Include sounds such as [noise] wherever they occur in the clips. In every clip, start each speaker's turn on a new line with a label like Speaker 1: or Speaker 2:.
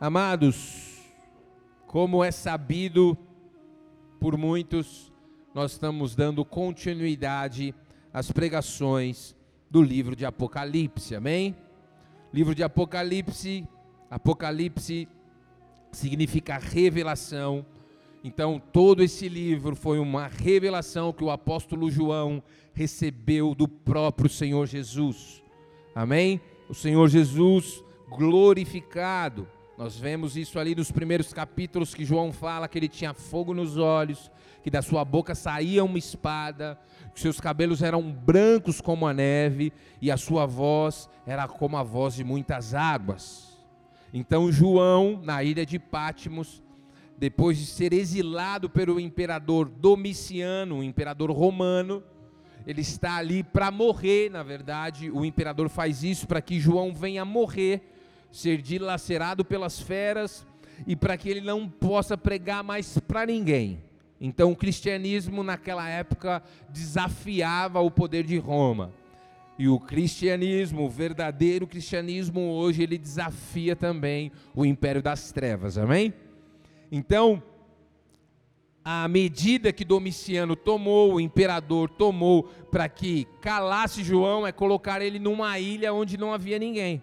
Speaker 1: Amados, como é sabido por muitos, nós estamos dando continuidade às pregações do livro de Apocalipse, amém? Livro de Apocalipse, Apocalipse significa revelação. Então, todo esse livro foi uma revelação que o apóstolo João recebeu do próprio Senhor Jesus. Amém? O Senhor Jesus glorificado. Nós vemos isso ali nos primeiros capítulos que João fala que ele tinha fogo nos olhos, que da sua boca saía uma espada, que seus cabelos eram brancos como a neve e a sua voz era como a voz de muitas águas. Então João, na ilha de Pátimos, depois de ser exilado pelo imperador Domiciano, o imperador romano, ele está ali para morrer, na verdade, o imperador faz isso para que João venha morrer, ser dilacerado pelas feras e para que ele não possa pregar mais para ninguém. Então o cristianismo naquela época desafiava o poder de Roma. E o cristianismo, o verdadeiro cristianismo hoje, ele desafia também o império das trevas, amém? Então, a medida que Domiciano tomou, o imperador tomou para que calasse João é colocar ele numa ilha onde não havia ninguém.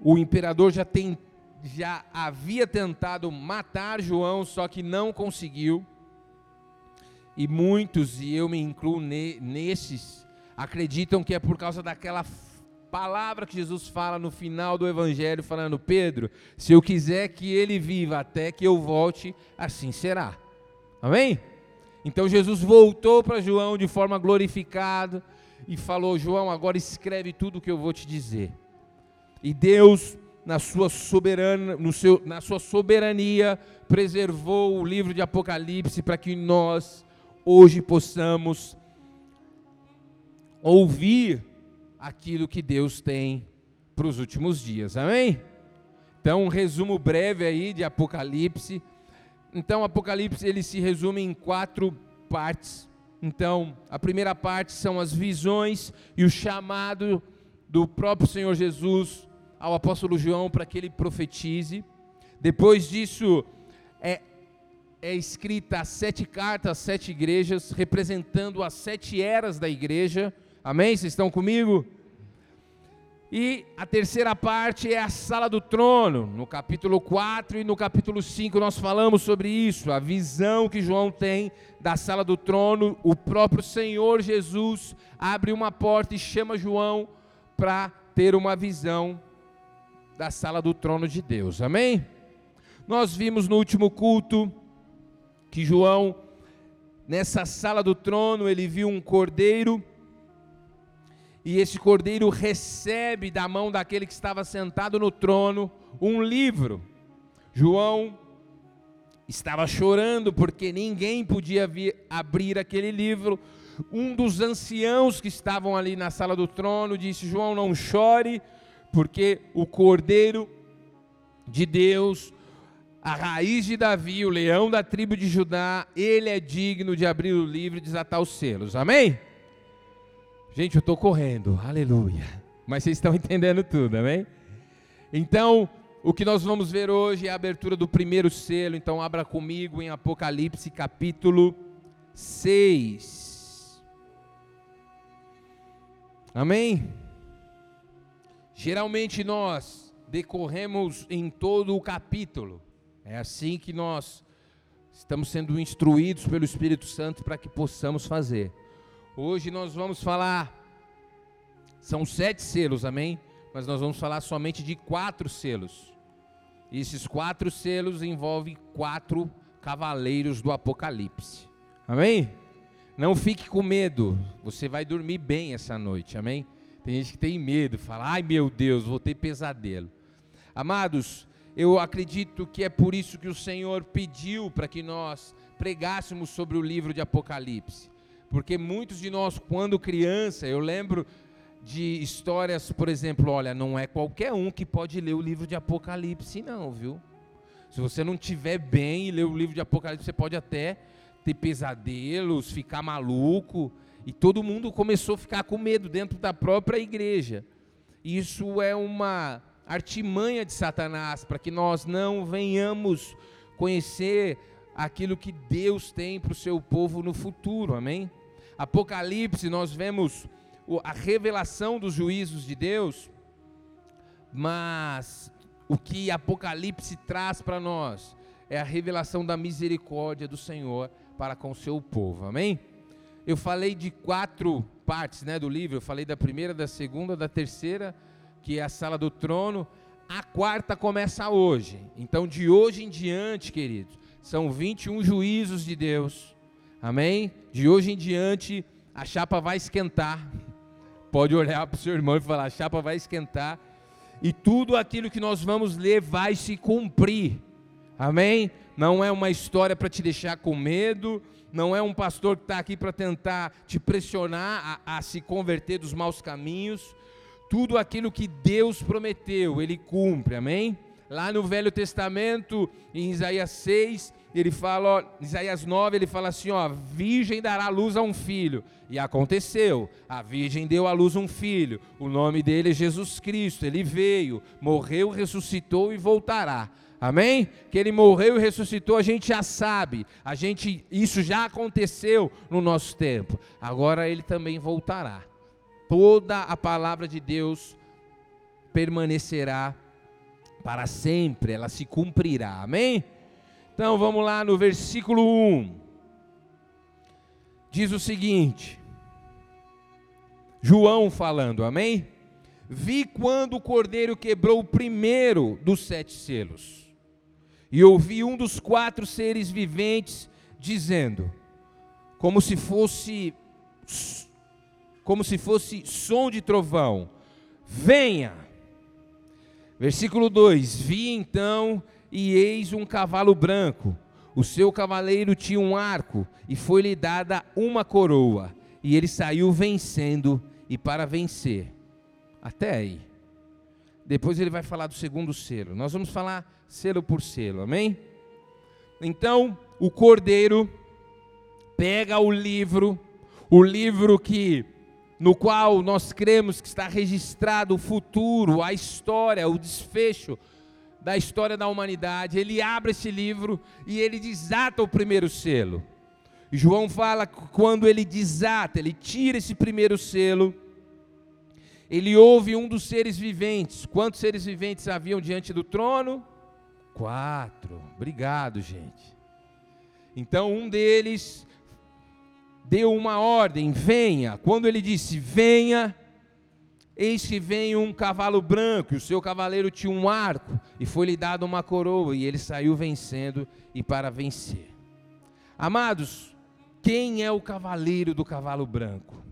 Speaker 1: O imperador já, tem, já havia tentado matar João, só que não conseguiu e muitos, e eu me incluo ne, nesses, acreditam que é por causa daquela palavra que Jesus fala no final do Evangelho, falando: Pedro, se eu quiser que ele viva até que eu volte, assim será. Amém? Então Jesus voltou para João de forma glorificada e falou: João, agora escreve tudo o que eu vou te dizer. E Deus, na sua, soberana, no seu, na sua soberania, preservou o livro de Apocalipse para que nós hoje possamos ouvir aquilo que Deus tem para os últimos dias. Amém? Então, um resumo breve aí de Apocalipse. Então, Apocalipse ele se resume em quatro partes. Então, a primeira parte são as visões e o chamado do próprio Senhor Jesus ao apóstolo João para que ele profetize. Depois disso, é é escrita as sete cartas, as sete igrejas, representando as sete eras da igreja. Amém? Vocês estão comigo? E a terceira parte é a sala do trono. No capítulo 4 e no capítulo 5 nós falamos sobre isso, a visão que João tem da sala do trono. O próprio Senhor Jesus abre uma porta e chama João para ter uma visão da sala do trono de Deus. Amém? Nós vimos no último culto que João, nessa sala do trono, ele viu um cordeiro, e esse cordeiro recebe da mão daquele que estava sentado no trono um livro. João estava chorando porque ninguém podia abrir aquele livro. Um dos anciãos que estavam ali na sala do trono disse: João, não chore, porque o cordeiro de Deus a raiz de Davi, o leão da tribo de Judá, ele é digno de abrir o livro e desatar os selos. Amém? Gente, eu estou correndo, aleluia. Mas vocês estão [laughs] entendendo tudo, amém? Então, o que nós vamos ver hoje é a abertura do primeiro selo. Então, abra comigo em Apocalipse capítulo 6. Amém? Geralmente nós decorremos em todo o capítulo. É assim que nós estamos sendo instruídos pelo Espírito Santo para que possamos fazer. Hoje nós vamos falar, são sete selos, amém? Mas nós vamos falar somente de quatro selos. E esses quatro selos envolvem quatro cavaleiros do Apocalipse. Amém? Não fique com medo, você vai dormir bem essa noite, amém? Tem gente que tem medo, fala, ai meu Deus, vou ter pesadelo. Amados, eu acredito que é por isso que o Senhor pediu para que nós pregássemos sobre o livro de Apocalipse. Porque muitos de nós, quando criança, eu lembro de histórias, por exemplo, olha, não é qualquer um que pode ler o livro de Apocalipse, não, viu? Se você não tiver bem e ler o livro de Apocalipse, você pode até ter pesadelos, ficar maluco. E todo mundo começou a ficar com medo dentro da própria igreja. Isso é uma artimanha de Satanás para que nós não venhamos conhecer aquilo que Deus tem para o seu povo no futuro, amém? Apocalipse, nós vemos a revelação dos juízos de Deus, mas o que Apocalipse traz para nós é a revelação da misericórdia do Senhor para com o seu povo, amém? Eu falei de quatro partes né, do livro, eu falei da primeira, da segunda, da terceira, que é a sala do trono, a quarta começa hoje, então de hoje em diante, queridos, são 21 juízos de Deus, amém? De hoje em diante, a chapa vai esquentar, pode olhar para o seu irmão e falar: a chapa vai esquentar, e tudo aquilo que nós vamos ler vai se cumprir. Amém? Não é uma história para te deixar com medo, não é um pastor que está aqui para tentar te pressionar a, a, se converter dos maus caminhos. Tudo aquilo que Deus prometeu, Ele cumpre, amém? Lá no Velho Testamento, em Isaías 6, ele fala, ó, Isaías 9, ele fala assim, ó, virgem dará luz a um filho. E aconteceu, a virgem deu à luz um filho. O nome dele é Jesus Cristo. Ele veio, morreu, ressuscitou e voltará. Amém? Que ele morreu e ressuscitou, a gente já sabe. A gente isso já aconteceu no nosso tempo. Agora ele também voltará. Toda a palavra de Deus permanecerá para sempre, ela se cumprirá. Amém? Então vamos lá no versículo 1. Diz o seguinte: João falando, amém? Vi quando o cordeiro quebrou o primeiro dos sete selos, e ouvi um dos quatro seres viventes dizendo, como se fosse como se fosse som de trovão: Venha. Versículo 2: Vi então e eis um cavalo branco. O seu cavaleiro tinha um arco, e foi-lhe dada uma coroa, e ele saiu vencendo e para vencer. Até aí. Depois ele vai falar do segundo selo. Nós vamos falar selo por selo, amém? Então, o cordeiro pega o livro, o livro que no qual nós cremos que está registrado o futuro, a história, o desfecho da história da humanidade, ele abre esse livro e ele desata o primeiro selo. João fala que quando ele desata, ele tira esse primeiro selo, ele ouve um dos seres viventes. Quantos seres viventes haviam diante do trono? Quatro. Obrigado, gente. Então um deles deu uma ordem: venha. Quando ele disse venha, Eis que vem um cavalo branco, e o seu cavaleiro tinha um arco, e foi-lhe dado uma coroa, e ele saiu vencendo e para vencer. Amados, quem é o cavaleiro do cavalo branco?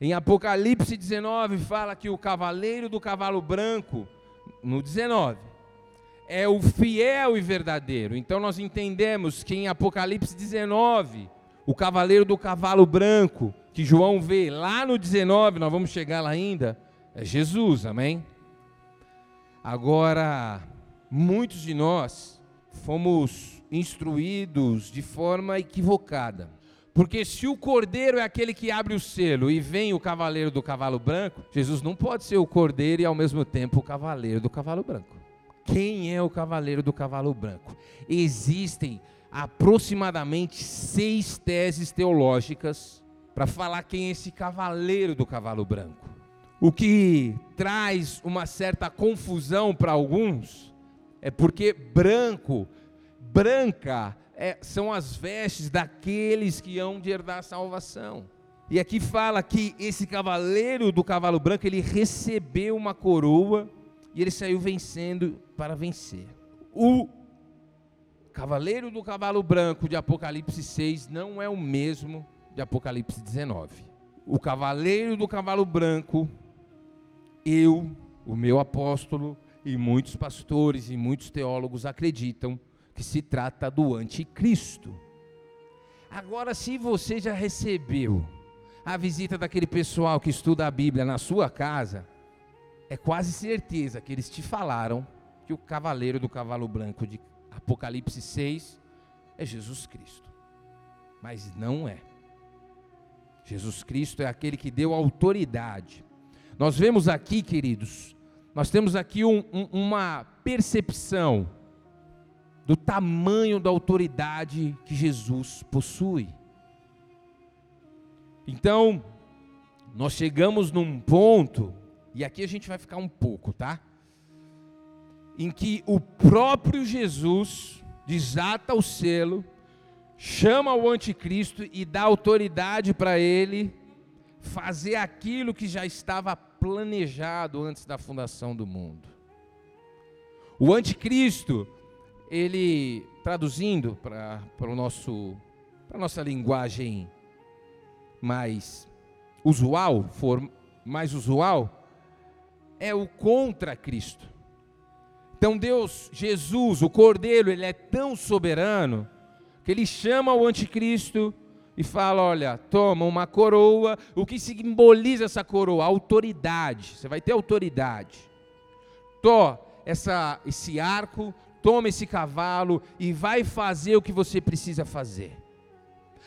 Speaker 1: Em Apocalipse 19 fala que o cavaleiro do cavalo branco, no 19, é o fiel e verdadeiro. Então nós entendemos que em Apocalipse 19, o cavaleiro do cavalo branco, que João vê lá no 19, nós vamos chegar lá ainda, é Jesus, amém? Agora, muitos de nós fomos instruídos de forma equivocada. Porque se o cordeiro é aquele que abre o selo e vem o cavaleiro do cavalo branco, Jesus não pode ser o cordeiro e ao mesmo tempo o cavaleiro do cavalo branco. Quem é o cavaleiro do cavalo branco? Existem aproximadamente seis teses teológicas para falar quem é esse cavaleiro do cavalo branco. O que traz uma certa confusão para alguns é porque branco, branca, é, são as vestes daqueles que hão de herdar a salvação. E aqui fala que esse cavaleiro do cavalo branco, ele recebeu uma coroa e ele saiu vencendo para vencer. O cavaleiro do cavalo branco de Apocalipse 6 não é o mesmo de Apocalipse 19. O cavaleiro do cavalo branco eu, o meu apóstolo e muitos pastores e muitos teólogos acreditam que se trata do anticristo. Agora, se você já recebeu a visita daquele pessoal que estuda a Bíblia na sua casa, é quase certeza que eles te falaram que o cavaleiro do cavalo branco de Apocalipse 6 é Jesus Cristo. Mas não é. Jesus Cristo é aquele que deu autoridade nós vemos aqui, queridos, nós temos aqui um, um, uma percepção do tamanho da autoridade que Jesus possui. Então, nós chegamos num ponto, e aqui a gente vai ficar um pouco, tá? Em que o próprio Jesus desata o selo, chama o anticristo e dá autoridade para ele fazer aquilo que já estava planejado antes da fundação do mundo. O anticristo, ele traduzindo para o nosso para nossa linguagem mais usual, for mais usual, é o contra Cristo. Então Deus, Jesus, o Cordeiro, ele é tão soberano que ele chama o anticristo e fala: Olha, toma uma coroa. O que simboliza essa coroa? Autoridade. Você vai ter autoridade. Tó, essa, esse arco, toma esse cavalo e vai fazer o que você precisa fazer.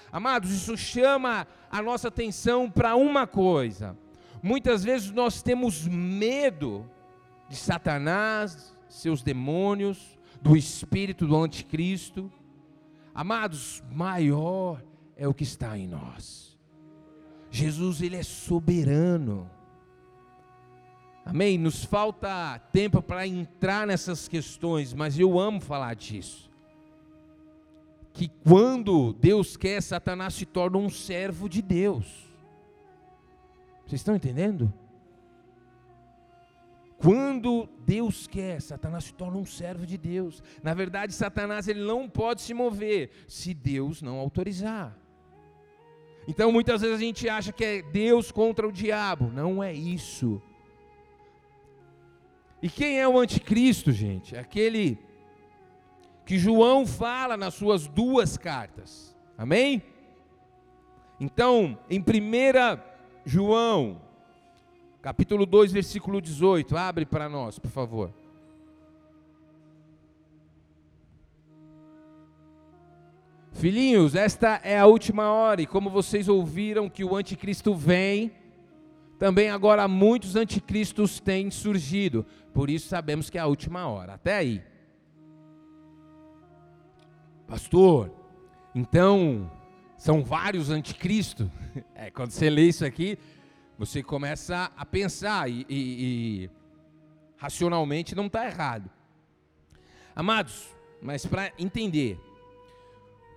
Speaker 1: Amados, isso chama a nossa atenção para uma coisa. Muitas vezes nós temos medo de Satanás, seus demônios, do espírito do anticristo. Amados, maior é o que está em nós. Jesus, ele é soberano. Amém? Nos falta tempo para entrar nessas questões, mas eu amo falar disso. Que quando Deus quer, Satanás se torna um servo de Deus. Vocês estão entendendo? Quando Deus quer, Satanás se torna um servo de Deus. Na verdade, Satanás ele não pode se mover se Deus não autorizar. Então muitas vezes a gente acha que é Deus contra o diabo. Não é isso. E quem é o anticristo, gente? É aquele que João fala nas suas duas cartas. Amém? Então, em 1 João, capítulo 2, versículo 18, abre para nós, por favor. Filhinhos, esta é a última hora, e como vocês ouviram que o anticristo vem, também agora muitos anticristos têm surgido, por isso sabemos que é a última hora. Até aí. Pastor, então são vários anticristos? [laughs] É, quando você lê isso aqui, você começa a pensar e, e, e racionalmente não está errado. Amados, mas para entender,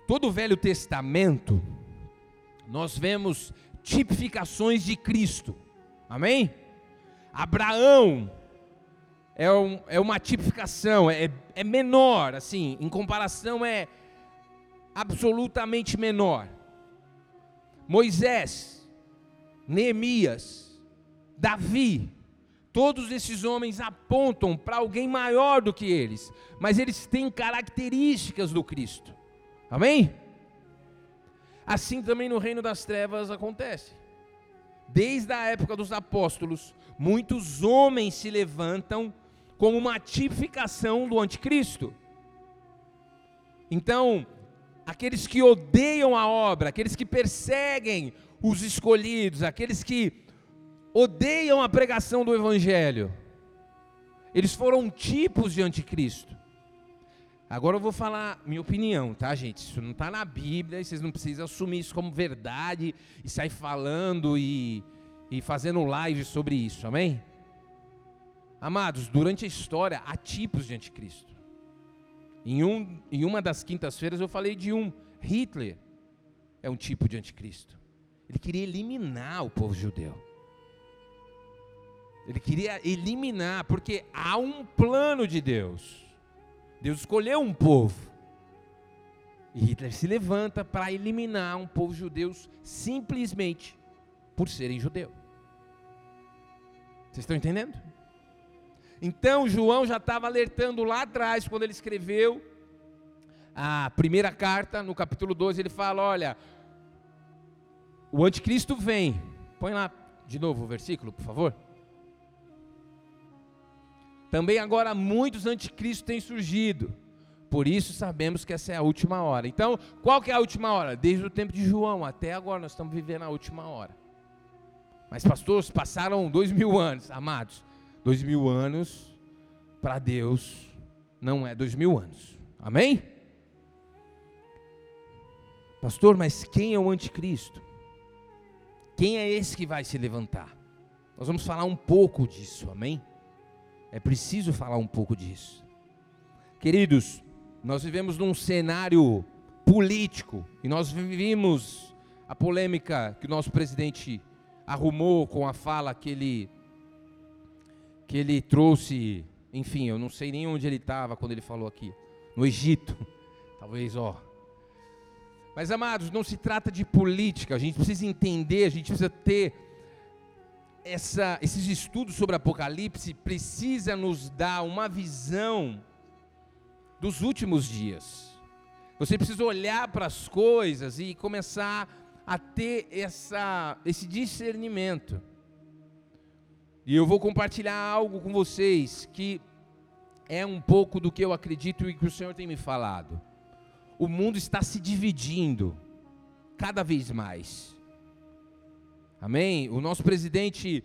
Speaker 1: todo o Velho Testamento, nós vemos tipificações de Cristo. Amém? Abraão é, um, é uma tipificação, é, é menor, assim, em comparação é absolutamente menor. Moisés, Neemias, Davi, todos esses homens apontam para alguém maior do que eles, mas eles têm características do Cristo. Amém? Assim também no reino das trevas acontece. Desde a época dos apóstolos, muitos homens se levantam como uma tipificação do anticristo. Então, aqueles que odeiam a obra, aqueles que perseguem os escolhidos, aqueles que odeiam a pregação do evangelho, eles foram tipos de anticristo. Agora eu vou falar minha opinião, tá, gente? Isso não está na Bíblia, e vocês não precisam assumir isso como verdade e sair falando e, e fazendo live sobre isso, amém? Amados, durante a história há tipos de anticristo. Em, um, em uma das quintas-feiras eu falei de um. Hitler é um tipo de anticristo. Ele queria eliminar o povo judeu. Ele queria eliminar, porque há um plano de Deus. Deus escolheu um povo. E Hitler se levanta para eliminar um povo judeu simplesmente por serem judeu. Vocês estão entendendo? Então João já estava alertando lá atrás, quando ele escreveu a primeira carta, no capítulo 12, ele fala: Olha, o anticristo vem. Põe lá de novo o versículo, por favor. Também agora muitos anticristos têm surgido. Por isso sabemos que essa é a última hora. Então, qual que é a última hora? Desde o tempo de João até agora nós estamos vivendo a última hora. Mas pastores, passaram dois mil anos, amados. Dois mil anos, para Deus, não é dois mil anos. Amém? Pastor, mas quem é o anticristo? Quem é esse que vai se levantar? Nós vamos falar um pouco disso, amém? É preciso falar um pouco disso. Queridos, nós vivemos num cenário político e nós vivimos a polêmica que o nosso presidente arrumou com a fala que ele que ele trouxe, enfim, eu não sei nem onde ele estava quando ele falou aqui, no Egito, [laughs] talvez, ó. Mas amados, não se trata de política, a gente precisa entender, a gente precisa ter essa, esses estudos sobre Apocalipse precisa nos dar uma visão dos últimos dias. Você precisa olhar para as coisas e começar a ter essa, esse discernimento. E eu vou compartilhar algo com vocês que é um pouco do que eu acredito e que o Senhor tem me falado. O mundo está se dividindo cada vez mais. Amém? O nosso presidente,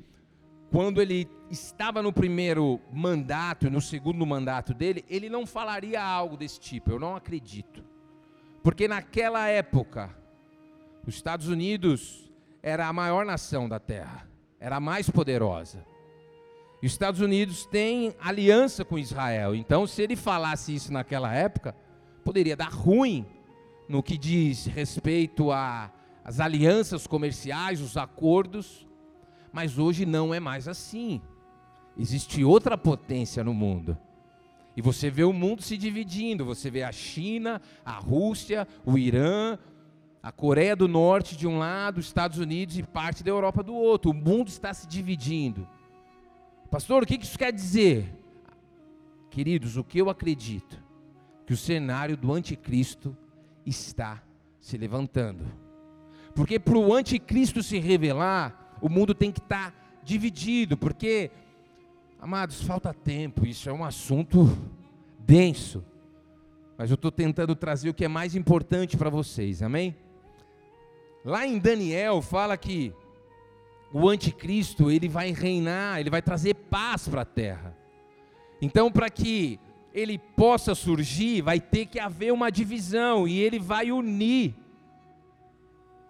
Speaker 1: quando ele estava no primeiro mandato, no segundo mandato dele, ele não falaria algo desse tipo, eu não acredito. Porque naquela época, os Estados Unidos era a maior nação da Terra, era a mais poderosa. Os Estados Unidos têm aliança com Israel, então se ele falasse isso naquela época, poderia dar ruim no que diz respeito às alianças comerciais, os acordos, mas hoje não é mais assim. Existe outra potência no mundo. E você vê o mundo se dividindo. Você vê a China, a Rússia, o Irã, a Coreia do Norte de um lado, os Estados Unidos e parte da Europa do outro. O mundo está se dividindo. Pastor, o que isso quer dizer? Queridos, o que eu acredito? Que o cenário do anticristo está se levantando. Porque para o anticristo se revelar, o mundo tem que estar dividido, porque Amados, falta tempo, isso é um assunto denso. Mas eu estou tentando trazer o que é mais importante para vocês, amém? Lá em Daniel fala que o anticristo ele vai reinar, ele vai trazer paz para a terra. Então, para que ele possa surgir, vai ter que haver uma divisão e ele vai unir.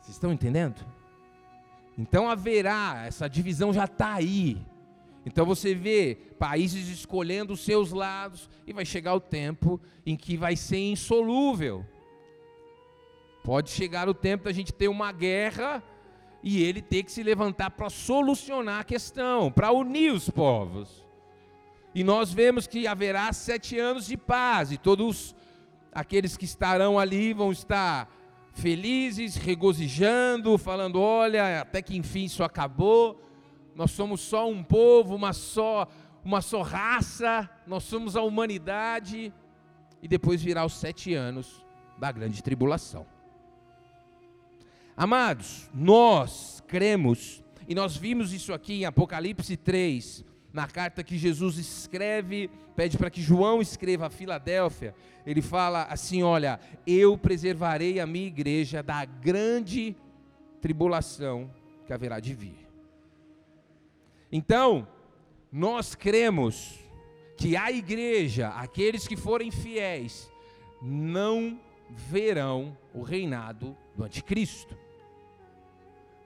Speaker 1: Vocês estão entendendo? Então haverá, essa divisão já está aí. Então você vê países escolhendo os seus lados e vai chegar o tempo em que vai ser insolúvel. Pode chegar o tempo da gente ter uma guerra e ele ter que se levantar para solucionar a questão, para unir os povos. E nós vemos que haverá sete anos de paz e todos aqueles que estarão ali vão estar felizes, regozijando, falando: olha, até que enfim isso acabou nós somos só um povo, uma só, uma só raça, nós somos a humanidade, e depois virá os sete anos da grande tribulação. Amados, nós cremos, e nós vimos isso aqui em Apocalipse 3, na carta que Jesus escreve, pede para que João escreva a Filadélfia, ele fala assim: Olha, eu preservarei a minha igreja da grande tribulação que haverá de vir. Então, nós cremos que a igreja, aqueles que forem fiéis, não verão o reinado do anticristo.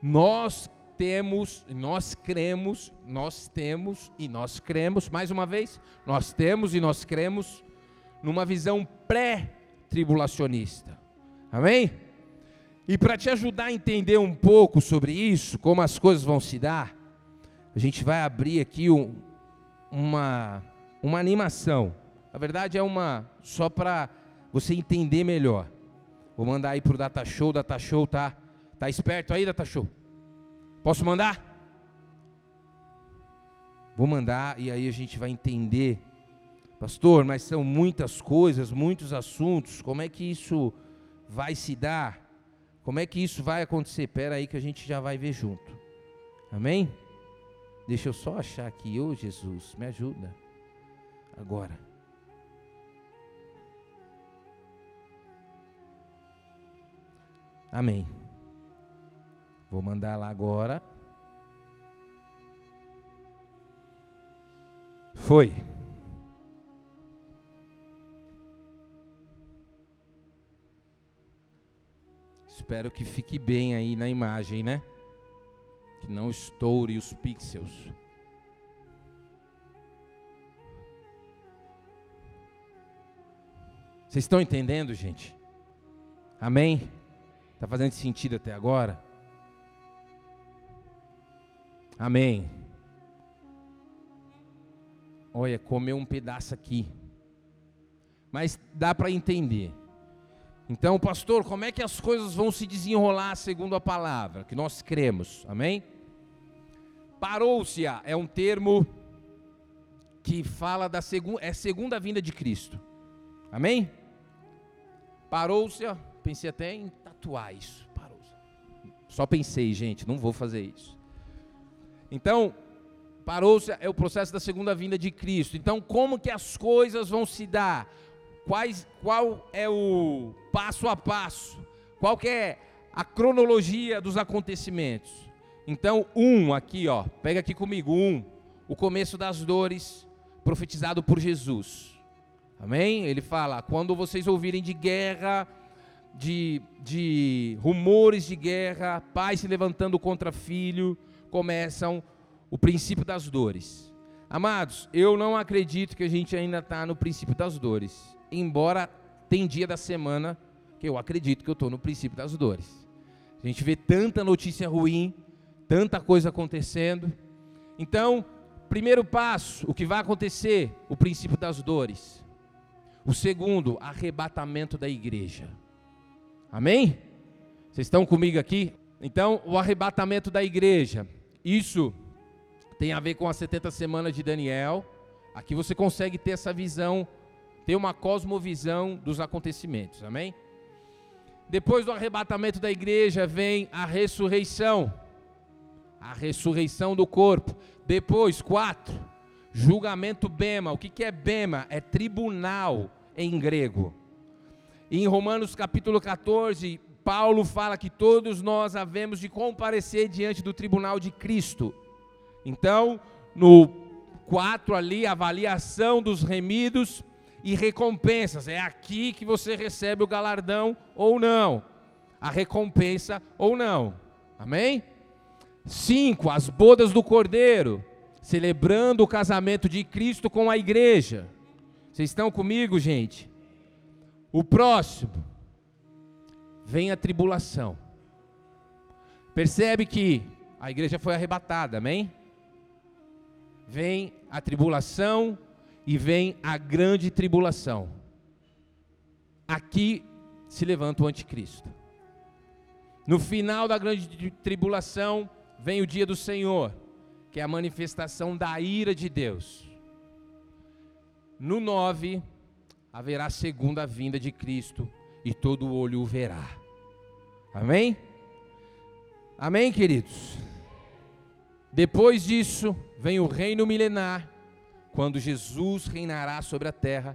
Speaker 1: Nós temos, nós cremos, nós temos e nós cremos, mais uma vez, nós temos e nós cremos numa visão pré-tribulacionista. Amém? E para te ajudar a entender um pouco sobre isso, como as coisas vão se dar, a gente vai abrir aqui um, uma, uma animação. Na verdade é uma só para você entender melhor. Vou mandar aí para o Data Show. Data Show tá, tá esperto aí, Data Show? Posso mandar? Vou mandar e aí a gente vai entender. Pastor, mas são muitas coisas, muitos assuntos. Como é que isso vai se dar? Como é que isso vai acontecer? Espera aí que a gente já vai ver junto. Amém? Deixa eu só achar aqui, ô oh, Jesus, me ajuda. Agora. Amém. Vou mandar lá agora. Foi. Espero que fique bem aí na imagem, né? Que não estoure os pixels. Vocês estão entendendo, gente? Amém? Está fazendo sentido até agora? Amém. Olha, comeu um pedaço aqui. Mas dá para entender. Então, pastor, como é que as coisas vão se desenrolar segundo a palavra que nós cremos? Amém? Parou-se é um termo que fala da segunda, é segunda vinda de Cristo. Amém? Parou-se, pensei até em tatuar isso. Parou Só pensei, gente, não vou fazer isso. Então, parou-se é o processo da segunda vinda de Cristo. Então, como que as coisas vão se dar? Quais, qual é o passo a passo? Qual que é a cronologia dos acontecimentos? Então, um aqui, ó, pega aqui comigo, um, o começo das dores profetizado por Jesus. Amém? Ele fala: quando vocês ouvirem de guerra, de, de rumores de guerra, pai se levantando contra filho, começam o princípio das dores. Amados, eu não acredito que a gente ainda está no princípio das dores embora tem dia da semana que eu acredito que eu estou no princípio das dores. A gente vê tanta notícia ruim, tanta coisa acontecendo. Então, primeiro passo, o que vai acontecer? O princípio das dores. O segundo, arrebatamento da igreja. Amém? Vocês estão comigo aqui? Então, o arrebatamento da igreja. Isso tem a ver com as 70 semanas de Daniel. Aqui você consegue ter essa visão ter uma cosmovisão dos acontecimentos. Amém? Depois do arrebatamento da igreja vem a ressurreição. A ressurreição do corpo. Depois, quatro, julgamento bema. O que, que é bema? É tribunal em grego. Em Romanos capítulo 14, Paulo fala que todos nós havemos de comparecer diante do tribunal de Cristo. Então, no 4 ali, avaliação dos remidos, e recompensas. É aqui que você recebe o galardão ou não. A recompensa ou não. Amém? Cinco, as bodas do Cordeiro, celebrando o casamento de Cristo com a igreja. Vocês estão comigo, gente? O próximo, vem a tribulação. Percebe que a igreja foi arrebatada, amém? Vem a tribulação, e vem a grande tribulação. Aqui se levanta o anticristo. No final da grande tribulação vem o dia do Senhor, que é a manifestação da ira de Deus. No 9 haverá a segunda vinda de Cristo e todo olho o verá. Amém? Amém, queridos? Depois disso, vem o reino milenar quando Jesus reinará sobre a terra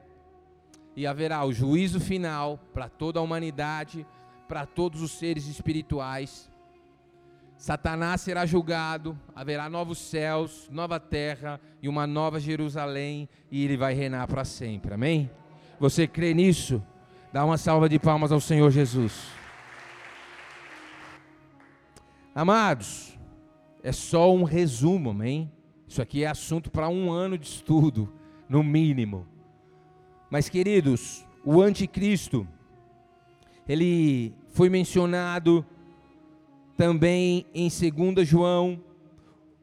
Speaker 1: e haverá o juízo final para toda a humanidade, para todos os seres espirituais. Satanás será julgado, haverá novos céus, nova terra e uma nova Jerusalém, e ele vai reinar para sempre. Amém? Você crê nisso? Dá uma salva de palmas ao Senhor Jesus. Amados, é só um resumo, amém? Isso aqui é assunto para um ano de estudo, no mínimo. Mas, queridos, o anticristo, ele foi mencionado também em 2 João,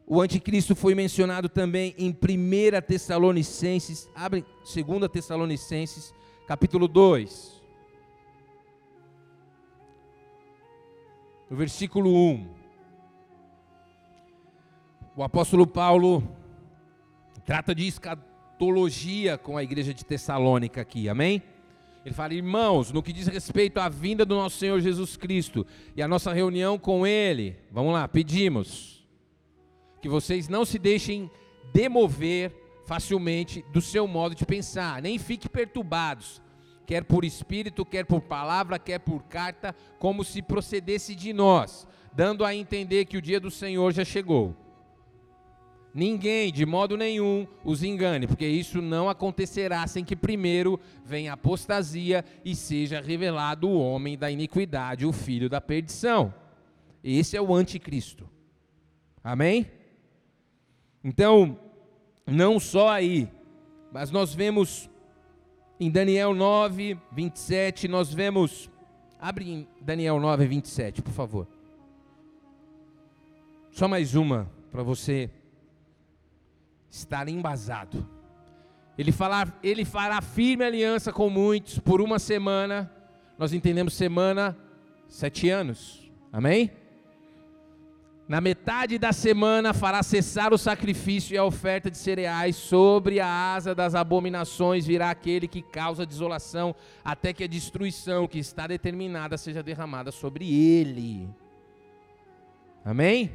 Speaker 1: o anticristo foi mencionado também em 1 Tessalonicenses, abre 2 Tessalonicenses, capítulo 2. No versículo 1. O apóstolo Paulo trata de escatologia com a igreja de Tessalônica aqui, amém? Ele fala, irmãos, no que diz respeito à vinda do nosso Senhor Jesus Cristo e a nossa reunião com Ele, vamos lá, pedimos que vocês não se deixem demover facilmente do seu modo de pensar, nem fiquem perturbados, quer por espírito, quer por palavra, quer por carta, como se procedesse de nós, dando a entender que o dia do Senhor já chegou. Ninguém, de modo nenhum, os engane, porque isso não acontecerá sem que primeiro venha a apostasia e seja revelado o homem da iniquidade, o filho da perdição. Esse é o anticristo. Amém? Então, não só aí, mas nós vemos em Daniel 9, 27, nós vemos. Abre em Daniel 9, 27, por favor. Só mais uma para você estar embasado. Ele, falar, ele fará firme aliança com muitos por uma semana. Nós entendemos semana, sete anos. Amém? Na metade da semana fará cessar o sacrifício e a oferta de cereais. Sobre a asa das abominações virá aquele que causa desolação, até que a destruição que está determinada seja derramada sobre ele. Amém?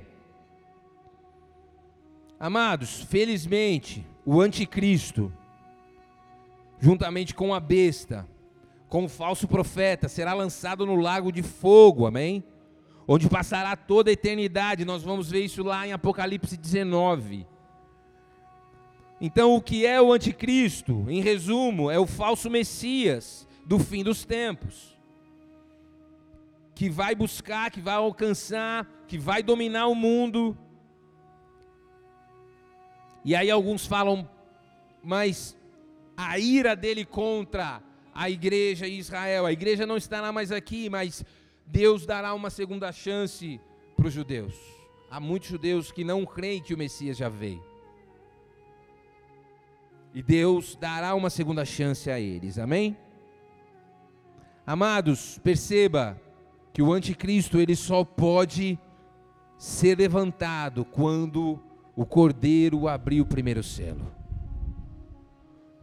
Speaker 1: Amados, felizmente, o anticristo, juntamente com a besta, com o falso profeta, será lançado no lago de fogo, amém? Onde passará toda a eternidade. Nós vamos ver isso lá em Apocalipse 19. Então, o que é o anticristo? Em resumo, é o falso Messias do fim dos tempos. Que vai buscar, que vai alcançar, que vai dominar o mundo e aí alguns falam, mas a ira dele contra a igreja e Israel, a igreja não estará mais aqui, mas Deus dará uma segunda chance para os judeus. Há muitos judeus que não creem que o Messias já veio. E Deus dará uma segunda chance a eles, amém? Amados, perceba que o anticristo ele só pode ser levantado quando o cordeiro abriu o primeiro selo.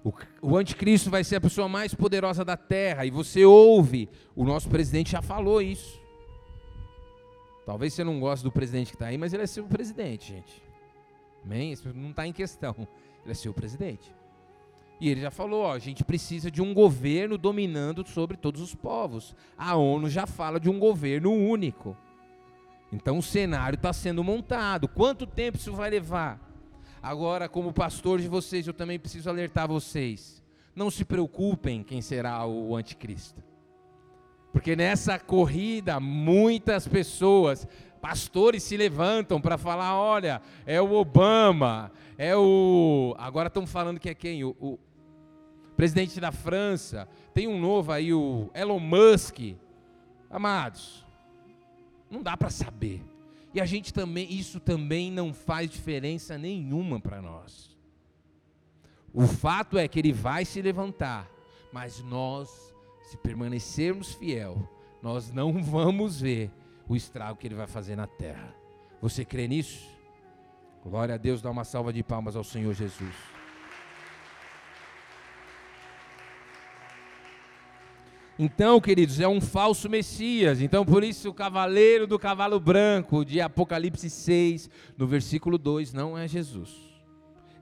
Speaker 1: O, o, anticristo vai ser a pessoa mais poderosa da terra. E você ouve, o nosso presidente já falou isso. Talvez você não goste do presidente que está aí, mas ele é seu presidente, gente. Amém? Isso não está em questão. Ele é seu presidente. E ele já falou: ó, a gente precisa de um governo dominando sobre todos os povos. A ONU já fala de um governo único. Então o cenário está sendo montado. Quanto tempo isso vai levar? Agora, como pastor de vocês, eu também preciso alertar vocês. Não se preocupem quem será o anticristo. Porque nessa corrida, muitas pessoas, pastores se levantam para falar: olha, é o Obama, é o. Agora estão falando que é quem? O, o presidente da França. Tem um novo aí, o Elon Musk. Amados, não dá para saber. E a gente também, isso também não faz diferença nenhuma para nós. O fato é que ele vai se levantar, mas nós, se permanecermos fiel, nós não [laughs] vamos ver o estrago que ele vai fazer na terra. Você crê nisso? Glória a Deus, dá uma salva de palmas ao Senhor Jesus. Então, queridos, é um falso Messias. Então, por isso, o cavaleiro do cavalo branco de Apocalipse 6, no versículo 2, não é Jesus.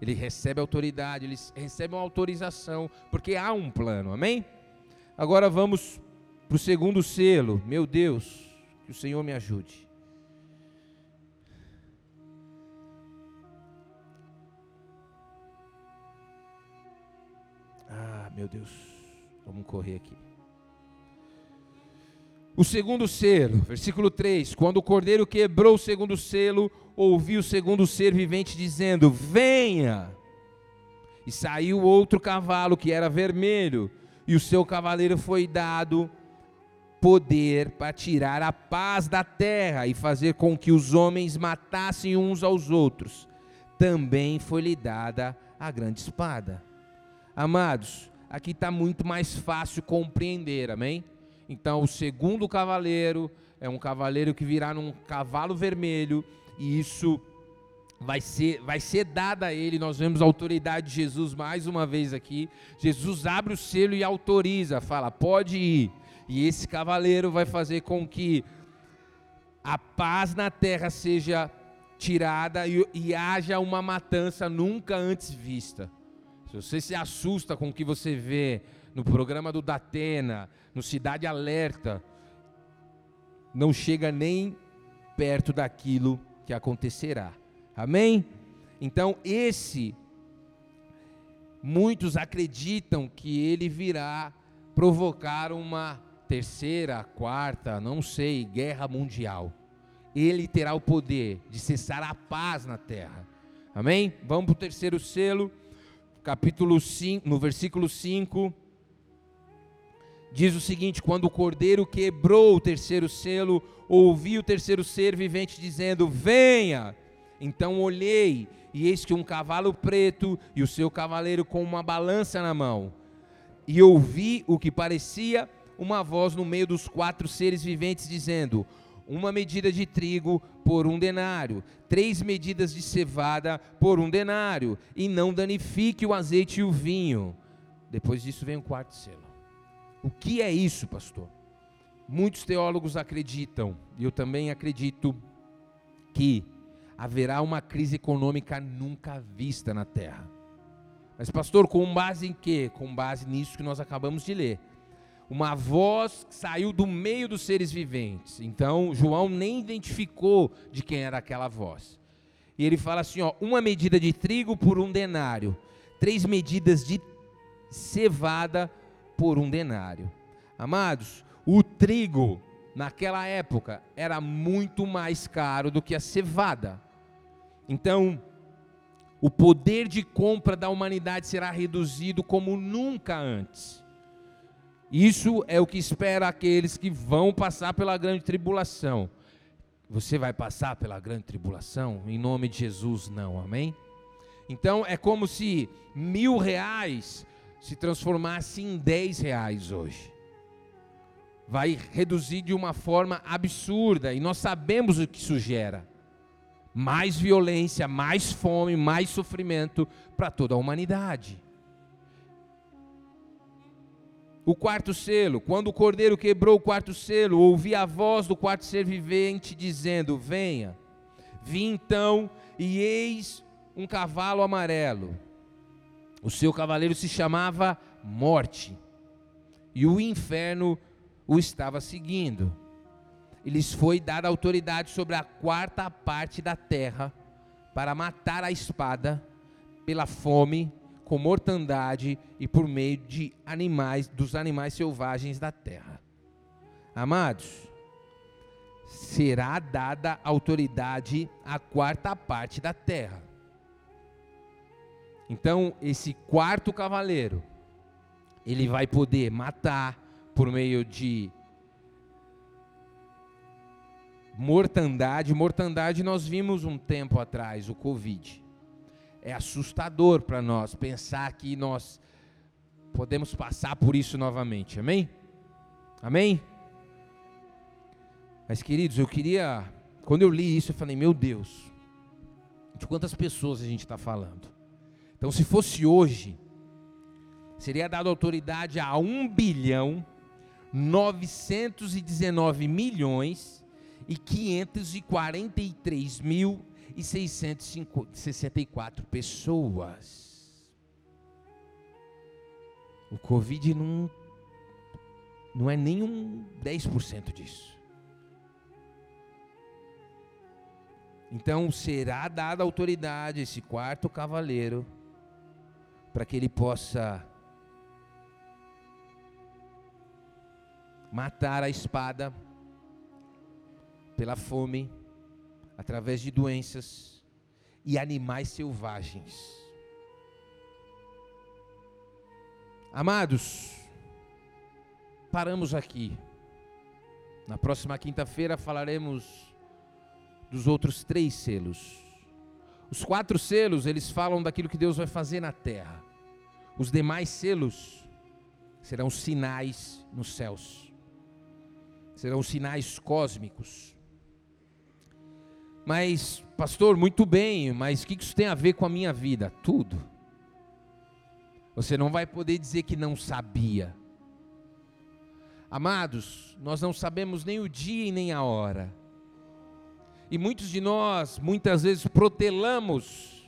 Speaker 1: Ele recebe autoridade, ele recebe uma autorização, porque há um plano, amém? Agora vamos para o segundo selo. Meu Deus, que o Senhor me ajude. Ah, meu Deus, vamos correr aqui. O segundo selo, versículo 3: Quando o cordeiro quebrou o segundo selo, ouviu o segundo ser vivente dizendo: Venha! E saiu outro cavalo que era vermelho, e o seu cavaleiro foi dado poder para tirar a paz da terra e fazer com que os homens matassem uns aos outros. Também foi-lhe dada a grande espada. Amados, aqui está muito mais fácil compreender, amém? Então, o segundo cavaleiro é um cavaleiro que virá num cavalo vermelho, e isso vai ser, vai ser dada a ele. Nós vemos a autoridade de Jesus mais uma vez aqui. Jesus abre o selo e autoriza, fala: pode ir. E esse cavaleiro vai fazer com que a paz na terra seja tirada e, e haja uma matança nunca antes vista. Se você se assusta com o que você vê no programa do Datena, no Cidade Alerta, não chega nem perto daquilo que acontecerá. Amém? Então, esse, muitos acreditam que ele virá provocar uma terceira, quarta, não sei, guerra mundial. Ele terá o poder de cessar a paz na terra. Amém? Vamos para o terceiro selo, capítulo 5, no versículo 5. Diz o seguinte: Quando o cordeiro quebrou o terceiro selo, ouvi o terceiro ser vivente dizendo: Venha. Então olhei, e eis que um cavalo preto e o seu cavaleiro com uma balança na mão. E ouvi o que parecia uma voz no meio dos quatro seres viventes dizendo: Uma medida de trigo por um denário, três medidas de cevada por um denário, e não danifique o azeite e o vinho. Depois disso vem o quarto selo. O que é isso, pastor? Muitos teólogos acreditam, e eu também acredito, que haverá uma crise econômica nunca vista na terra. Mas, pastor, com base em quê? Com base nisso que nós acabamos de ler. Uma voz saiu do meio dos seres viventes. Então, João nem identificou de quem era aquela voz. E ele fala assim: ó, uma medida de trigo por um denário, três medidas de cevada por um denário. Amados, o trigo naquela época era muito mais caro do que a cevada. Então, o poder de compra da humanidade será reduzido como nunca antes. Isso é o que espera aqueles que vão passar pela grande tribulação. Você vai passar pela grande tribulação? Em nome de Jesus, não, amém? Então é como se mil reais se transformasse em 10 reais hoje. Vai reduzir de uma forma absurda, e nós sabemos o que isso gera: mais violência, mais fome, mais sofrimento para toda a humanidade. O quarto selo, quando o cordeiro quebrou o quarto selo, ouvi a voz do quarto ser vivente dizendo: Venha. Vi então, e eis um cavalo amarelo o seu cavaleiro se chamava Morte, e o inferno o estava seguindo. Lhes foi dada autoridade sobre a quarta parte da terra para matar a espada pela fome, com mortandade e por meio de animais, dos animais selvagens da terra. Amados, será dada autoridade à quarta parte da terra. Então, esse quarto cavaleiro, ele vai poder matar por meio de mortandade. Mortandade nós vimos um tempo atrás, o Covid. É assustador para nós pensar que nós podemos passar por isso novamente. Amém? Amém? Mas queridos, eu queria, quando eu li isso, eu falei, meu Deus, de quantas pessoas a gente está falando? Então, se fosse hoje, seria dado autoridade a 1 bilhão 919 milhões e 543 mil e 664 pessoas. O Covid não, não é nem um 10% disso. Então será dada autoridade esse quarto cavaleiro para que ele possa matar a espada pela fome, através de doenças e animais selvagens. Amados, paramos aqui. Na próxima quinta-feira falaremos dos outros três selos. Os quatro selos, eles falam daquilo que Deus vai fazer na terra. Os demais selos serão sinais nos céus. Serão sinais cósmicos. Mas, pastor, muito bem, mas o que isso tem a ver com a minha vida? Tudo. Você não vai poder dizer que não sabia. Amados, nós não sabemos nem o dia e nem a hora. E muitos de nós, muitas vezes, protelamos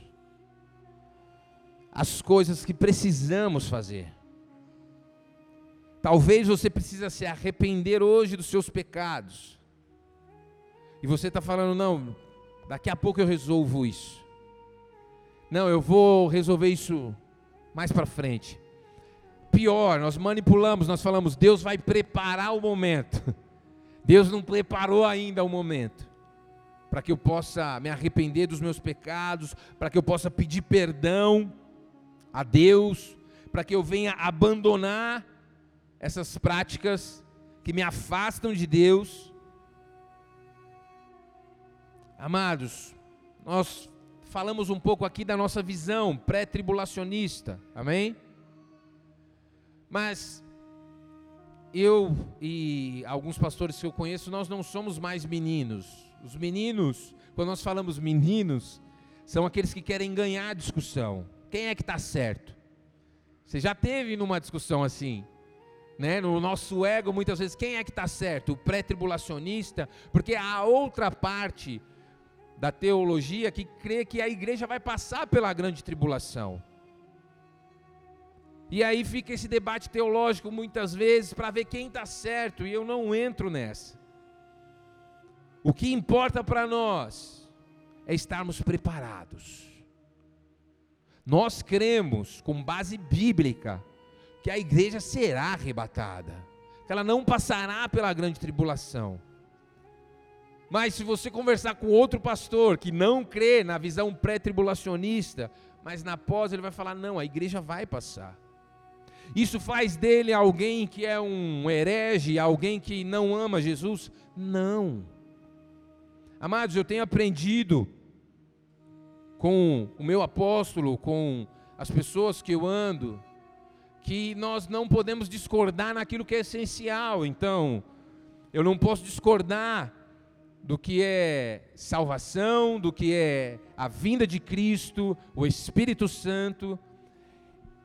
Speaker 1: as coisas que precisamos fazer. Talvez você precisa se arrepender hoje dos seus pecados. E você está falando, não, daqui a pouco eu resolvo isso. Não, eu vou resolver isso mais para frente. Pior, nós manipulamos, nós falamos, Deus vai preparar o momento. [laughs] Deus não preparou ainda o momento para que eu possa me arrepender dos meus pecados, para que eu possa pedir perdão a Deus, para que eu venha abandonar essas práticas que me afastam de Deus. Amados, nós falamos um pouco aqui da nossa visão pré-tribulacionista, amém? Mas eu e alguns pastores que eu conheço, nós não somos mais meninos. Os meninos, quando nós falamos meninos, são aqueles que querem ganhar a discussão. Quem é que está certo? Você já teve numa discussão assim, né? No nosso ego, muitas vezes, quem é que está certo? O pré-tribulacionista, porque a outra parte da teologia que crê que a igreja vai passar pela grande tribulação. E aí fica esse debate teológico muitas vezes para ver quem está certo, e eu não entro nessa. O que importa para nós é estarmos preparados. Nós cremos, com base bíblica, que a igreja será arrebatada, que ela não passará pela grande tribulação. Mas se você conversar com outro pastor que não crê na visão pré-tribulacionista, mas na pós ele vai falar: não, a igreja vai passar. Isso faz dele alguém que é um herege, alguém que não ama Jesus? Não. Amados, eu tenho aprendido com o meu apóstolo, com as pessoas que eu ando, que nós não podemos discordar naquilo que é essencial. Então, eu não posso discordar do que é salvação, do que é a vinda de Cristo, o Espírito Santo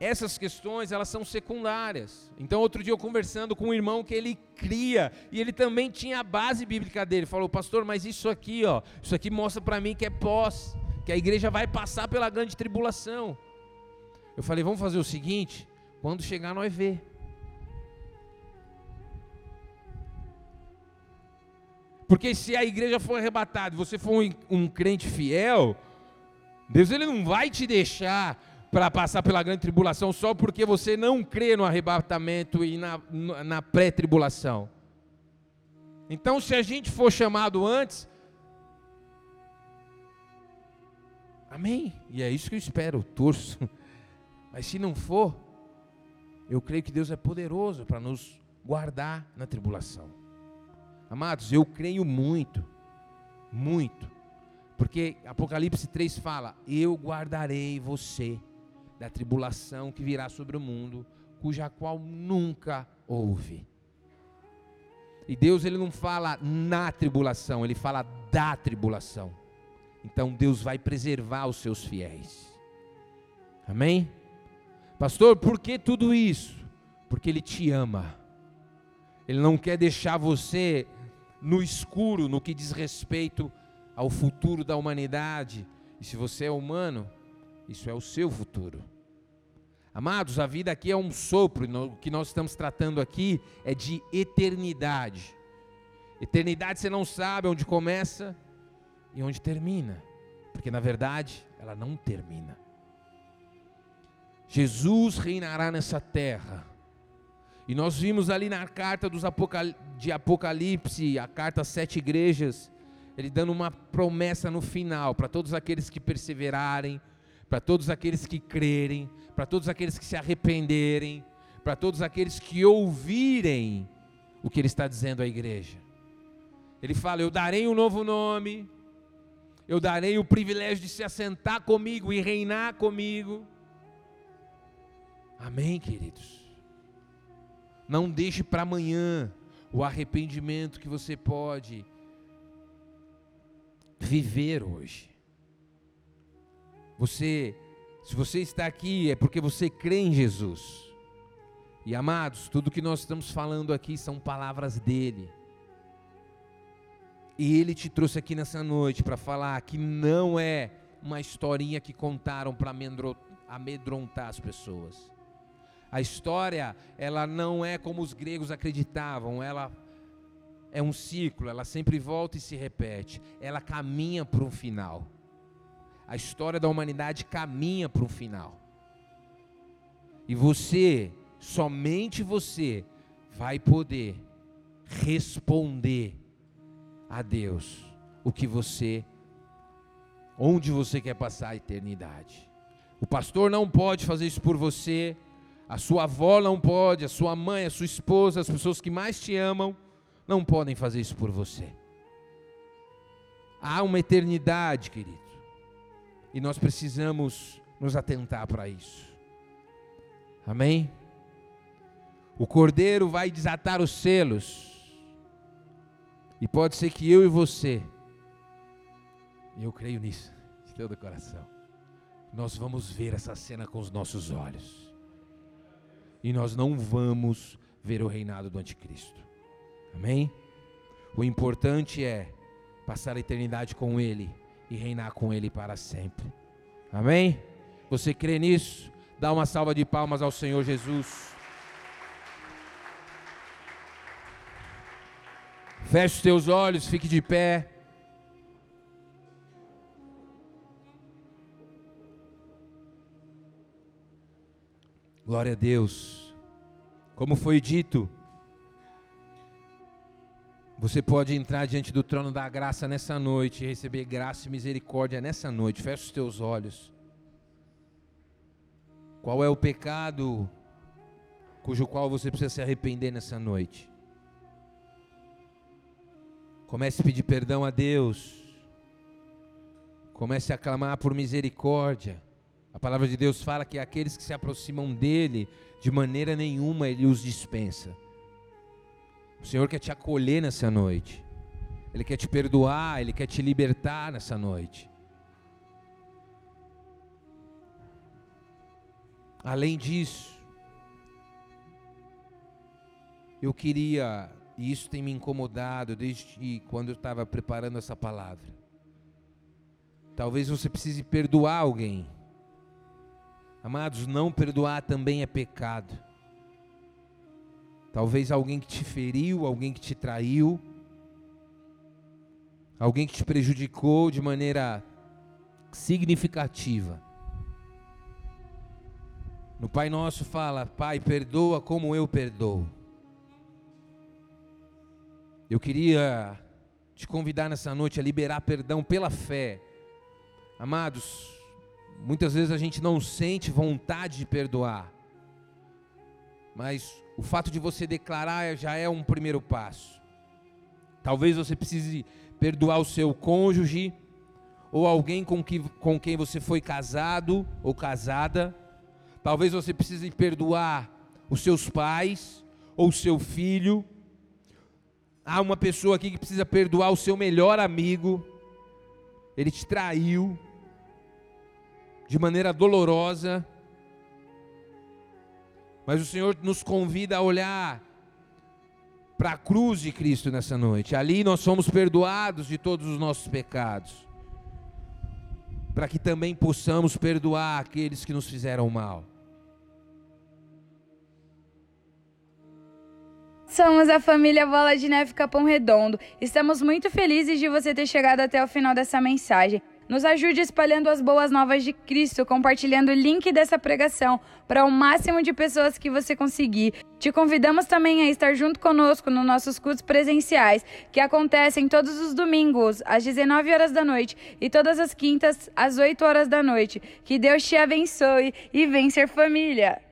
Speaker 1: essas questões elas são secundárias. Então, outro dia eu conversando com um irmão que ele cria e ele também tinha a base bíblica dele. Falou, pastor, mas isso aqui, ó, isso aqui mostra para mim que é pós, que a igreja vai passar pela grande tribulação. Eu falei, vamos fazer o seguinte: quando chegar nós vê. Porque se a igreja for arrebatada você for um, um crente fiel, Deus ele não vai te deixar para passar pela grande tribulação só porque você não crê no arrebatamento e na, na pré-tribulação. Então, se a gente for chamado antes, amém. E é isso que eu espero, torço. [laughs] Mas se não for, eu creio que Deus é poderoso para nos guardar na tribulação. Amados, eu creio muito, muito, porque Apocalipse 3 fala: Eu guardarei você da tribulação que virá sobre o mundo, cuja qual nunca houve. E Deus ele não fala na tribulação, ele fala da tribulação. Então Deus vai preservar os seus fiéis. Amém? Pastor, por que tudo isso? Porque ele te ama. Ele não quer deixar você no escuro no que diz respeito ao futuro da humanidade. E se você é humano, isso é o seu futuro. Amados, a vida aqui é um sopro, o que nós estamos tratando aqui é de eternidade. Eternidade você não sabe onde começa e onde termina, porque na verdade ela não termina. Jesus reinará nessa terra. E nós vimos ali na carta dos Apocal... de Apocalipse, a carta às sete igrejas, ele dando uma promessa no final para todos aqueles que perseverarem, para todos aqueles que crerem, para todos aqueles que se arrependerem, para todos aqueles que ouvirem o que ele está dizendo à igreja. Ele fala: Eu darei um novo nome, eu darei o privilégio de se assentar comigo e reinar comigo. Amém, queridos? Não deixe para amanhã o arrependimento que você pode viver hoje. Você, se você está aqui, é porque você crê em Jesus. E amados, tudo que nós estamos falando aqui são palavras dele. E ele te trouxe aqui nessa noite para falar que não é uma historinha que contaram para amedrontar as pessoas. A história, ela não é como os gregos acreditavam, ela é um ciclo, ela sempre volta e se repete. Ela caminha para um final. A história da humanidade caminha para um final. E você, somente você, vai poder responder a Deus o que você, onde você quer passar a eternidade. O pastor não pode fazer isso por você, a sua avó não pode, a sua mãe, a sua esposa, as pessoas que mais te amam, não podem fazer isso por você. Há uma eternidade, querido, e nós precisamos nos atentar para isso. Amém? O cordeiro vai desatar os selos. E pode ser que eu e você, e eu creio nisso, [laughs] de todo o coração, nós vamos ver essa cena com os nossos olhos. E nós não vamos ver o reinado do anticristo. Amém? O importante é passar a eternidade com Ele e reinar com Ele para sempre. Amém? Você crê nisso? Dá uma salva de palmas ao Senhor Jesus. Feche os teus olhos, fique de pé. Glória a Deus. Como foi dito, você pode entrar diante do trono da graça nessa noite e receber graça e misericórdia nessa noite. Feche os teus olhos. Qual é o pecado cujo qual você precisa se arrepender nessa noite? Comece a pedir perdão a Deus. Comece a clamar por misericórdia. A palavra de Deus fala que aqueles que se aproximam dele, de maneira nenhuma ele os dispensa. O Senhor quer te acolher nessa noite. Ele quer te perdoar, ele quer te libertar nessa noite. Além disso, eu queria, e isso tem me incomodado desde quando eu estava preparando essa palavra. Talvez você precise perdoar alguém. Amados, não perdoar também é pecado. Talvez alguém que te feriu, alguém que te traiu, alguém que te prejudicou de maneira significativa. No Pai Nosso fala: Pai, perdoa como eu perdoo. Eu queria te convidar nessa noite a liberar perdão pela fé. Amados, muitas vezes a gente não sente vontade de perdoar, mas o fato de você declarar já é um primeiro passo. Talvez você precise perdoar o seu cônjuge, ou alguém com, que, com quem você foi casado ou casada Talvez você precise perdoar os seus pais ou seu filho. Há uma pessoa aqui que precisa perdoar o seu melhor amigo. Ele te traiu de maneira dolorosa. Mas o Senhor nos convida a olhar para a cruz de Cristo nessa noite. Ali nós somos perdoados de todos os nossos pecados. Para que também possamos perdoar aqueles que nos fizeram mal.
Speaker 2: Somos a família Bola de Neve Capão Redondo. Estamos muito felizes de você ter chegado até o final dessa mensagem. Nos ajude espalhando as boas novas de Cristo, compartilhando o link dessa pregação para o máximo de pessoas que você conseguir. Te convidamos também a estar junto conosco nos nossos cultos presenciais, que acontecem todos os domingos, às 19 horas da noite, e todas as quintas, às 8 horas da noite. Que Deus te abençoe e vencer família!